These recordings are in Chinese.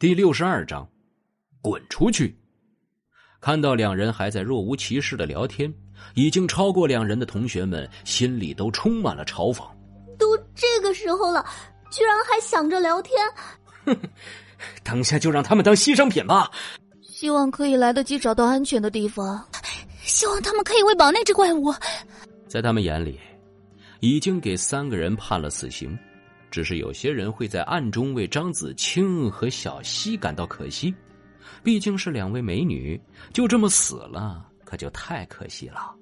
第六十二章，滚出去！看到两人还在若无其事的聊天，已经超过两人的同学们心里都充满了嘲讽。都这个时候了，居然还想着聊天！哼，等下就让他们当牺牲品吧。希望可以来得及找到安全的地方。希望他们可以喂饱那只怪物。在他们眼里，已经给三个人判了死刑。只是有些人会在暗中为张子清和小溪感到可惜，毕竟是两位美女，就这么死了，可就太可惜了。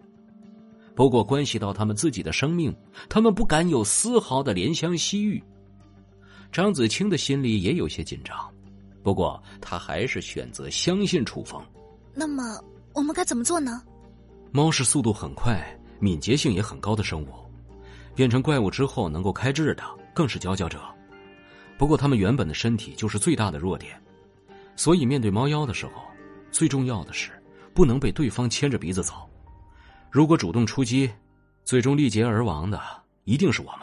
不过关系到他们自己的生命，他们不敢有丝毫的怜香惜玉。张子清的心里也有些紧张，不过他还是选择相信楚风。那么我们该怎么做呢？猫是速度很快、敏捷性也很高的生物，变成怪物之后能够开智的。更是佼佼者，不过他们原本的身体就是最大的弱点，所以面对猫妖的时候，最重要的是不能被对方牵着鼻子走。如果主动出击，最终力竭而亡的一定是我们。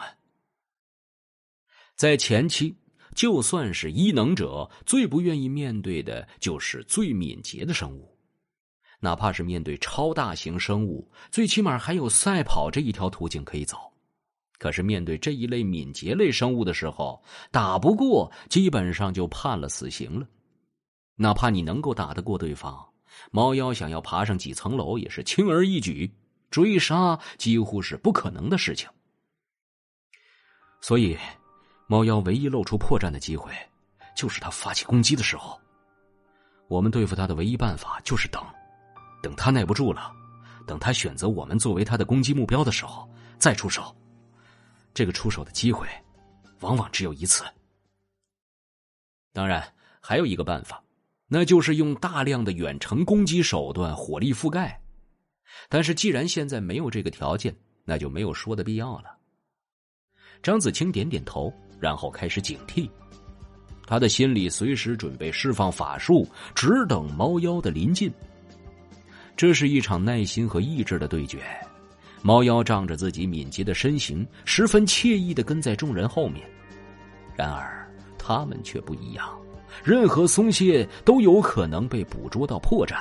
在前期，就算是异能者，最不愿意面对的就是最敏捷的生物，哪怕是面对超大型生物，最起码还有赛跑这一条途径可以走。可是面对这一类敏捷类生物的时候，打不过，基本上就判了死刑了。哪怕你能够打得过对方，猫妖想要爬上几层楼也是轻而易举，追杀几乎是不可能的事情。所以，猫妖唯一露出破绽的机会，就是他发起攻击的时候。我们对付他的唯一办法就是等，等他耐不住了，等他选择我们作为他的攻击目标的时候，再出手。这个出手的机会，往往只有一次。当然，还有一个办法，那就是用大量的远程攻击手段火力覆盖。但是，既然现在没有这个条件，那就没有说的必要了。张子清点点头，然后开始警惕，他的心里随时准备释放法术，只等猫妖的临近。这是一场耐心和意志的对决。猫妖仗着自己敏捷的身形，十分惬意的跟在众人后面。然而，他们却不一样，任何松懈都有可能被捕捉到破绽。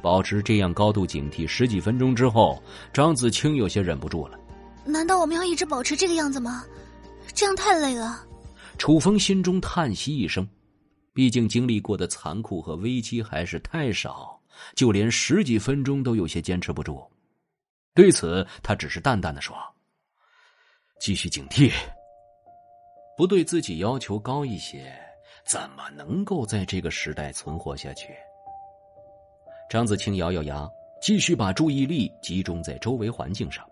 保持这样高度警惕十几分钟之后，张子清有些忍不住了。难道我们要一直保持这个样子吗？这样太累了。楚风心中叹息一声，毕竟经历过的残酷和危机还是太少，就连十几分钟都有些坚持不住。对此，他只是淡淡的说：“继续警惕，不对自己要求高一些，怎么能够在这个时代存活下去？”张子清咬咬牙，继续把注意力集中在周围环境上。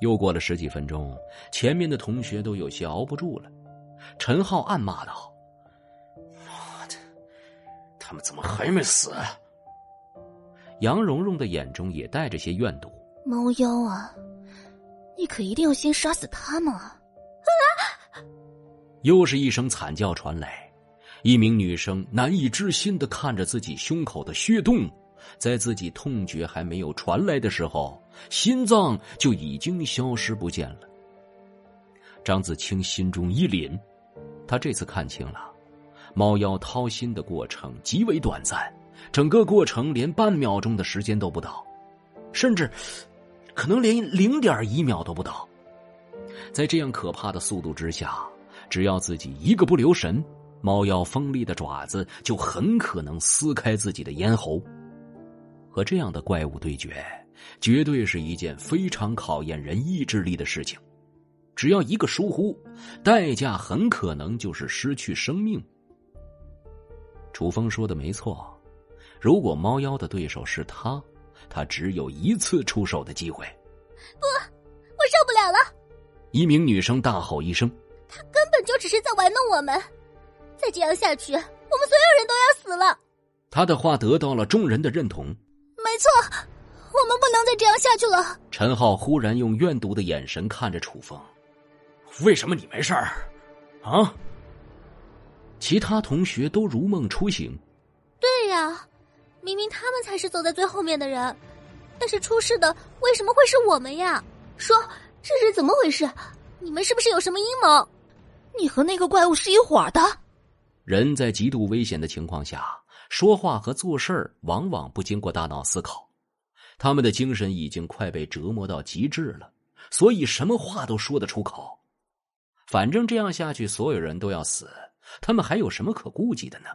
又过了十几分钟，前面的同学都有些熬不住了。陈浩暗骂道：“妈的，他们怎么还没死？”杨蓉蓉的眼中也带着些怨毒。猫妖啊，你可一定要先杀死他们啊！啊！又是一声惨叫传来，一名女生难以置信的看着自己胸口的血洞，在自己痛觉还没有传来的时候，心脏就已经消失不见了。张子清心中一凛，他这次看清了，猫妖掏心的过程极为短暂，整个过程连半秒钟的时间都不到，甚至。可能连零点一秒都不到，在这样可怕的速度之下，只要自己一个不留神，猫妖锋利的爪子就很可能撕开自己的咽喉。和这样的怪物对决，绝对是一件非常考验人意志力的事情。只要一个疏忽，代价很可能就是失去生命。楚风说的没错，如果猫妖的对手是他。他只有一次出手的机会。不，我受不了了！一名女生大吼一声：“他根本就只是在玩弄我们，再这样下去，我们所有人都要死了。”他的话得到了众人的认同。没错，我们不能再这样下去了。陈浩忽然用怨毒的眼神看着楚风：“为什么你没事儿？啊？”其他同学都如梦初醒。对呀。明明他们才是走在最后面的人，但是出事的为什么会是我们呀？说这是怎么回事？你们是不是有什么阴谋？你和那个怪物是一伙的？人在极度危险的情况下，说话和做事往往不经过大脑思考，他们的精神已经快被折磨到极致了，所以什么话都说得出口。反正这样下去，所有人都要死，他们还有什么可顾忌的呢？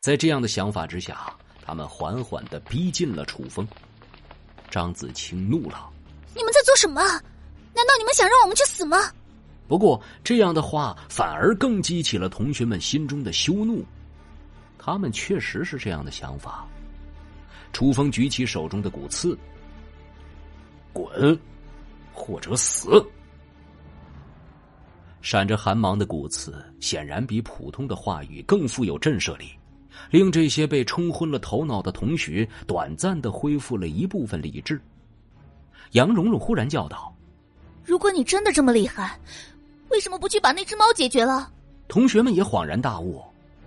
在这样的想法之下，他们缓缓的逼近了楚风。张子清怒了：“你们在做什么？难道你们想让我们去死吗？”不过这样的话反而更激起了同学们心中的羞怒。他们确实是这样的想法。楚风举起手中的骨刺：“滚，或者死！”闪着寒芒的骨刺显然比普通的话语更富有震慑力，令这些被冲昏了头脑的同学短暂的恢复了一部分理智。杨蓉蓉忽然叫道：“如果你真的这么厉害，为什么不去把那只猫解决了？”同学们也恍然大悟：“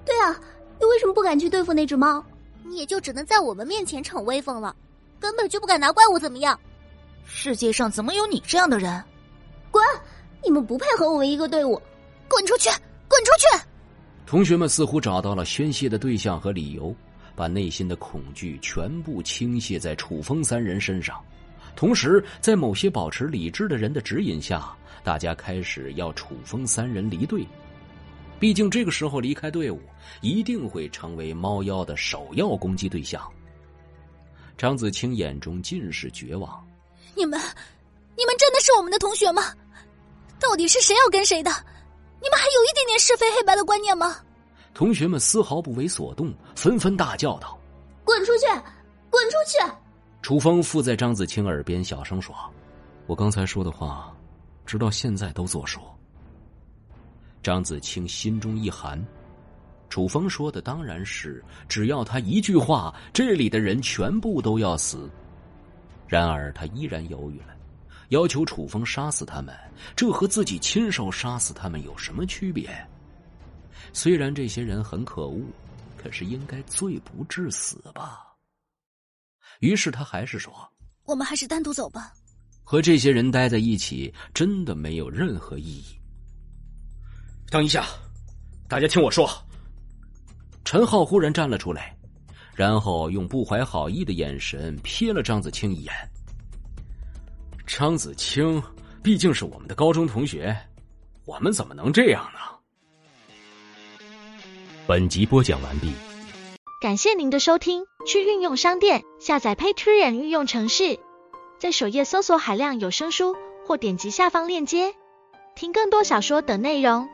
对啊，你为什么不敢去对付那只猫？你也就只能在我们面前逞威风了，根本就不敢拿怪物怎么样。世界上怎么有你这样的人？滚！”你们不配和我们一个队伍，滚出去！滚出去！同学们似乎找到了宣泄的对象和理由，把内心的恐惧全部倾泻在楚风三人身上。同时，在某些保持理智的人的指引下，大家开始要楚风三人离队。毕竟这个时候离开队伍，一定会成为猫妖的首要攻击对象。张子清眼中尽是绝望。你们，你们真的是我们的同学吗？到底是谁要跟谁的？你们还有一是非黑白的观念吗？同学们丝毫不为所动，纷纷大叫道：“滚出去！滚出去！”楚风附在张子清耳边小声说：“我刚才说的话，直到现在都作数。”张子清心中一寒，楚风说的当然是，只要他一句话，这里的人全部都要死。然而他依然犹豫了。要求楚风杀死他们，这和自己亲手杀死他们有什么区别？虽然这些人很可恶，可是应该罪不至死吧。于是他还是说：“我们还是单独走吧。”和这些人待在一起，真的没有任何意义。等一下，大家听我说。陈浩忽然站了出来，然后用不怀好意的眼神瞥了张子清一眼。张子清毕竟是我们的高中同学，我们怎么能这样呢？本集播讲完毕，感谢您的收听。去运用商店下载 Patreon 运用城市，在首页搜索海量有声书，或点击下方链接听更多小说等内容。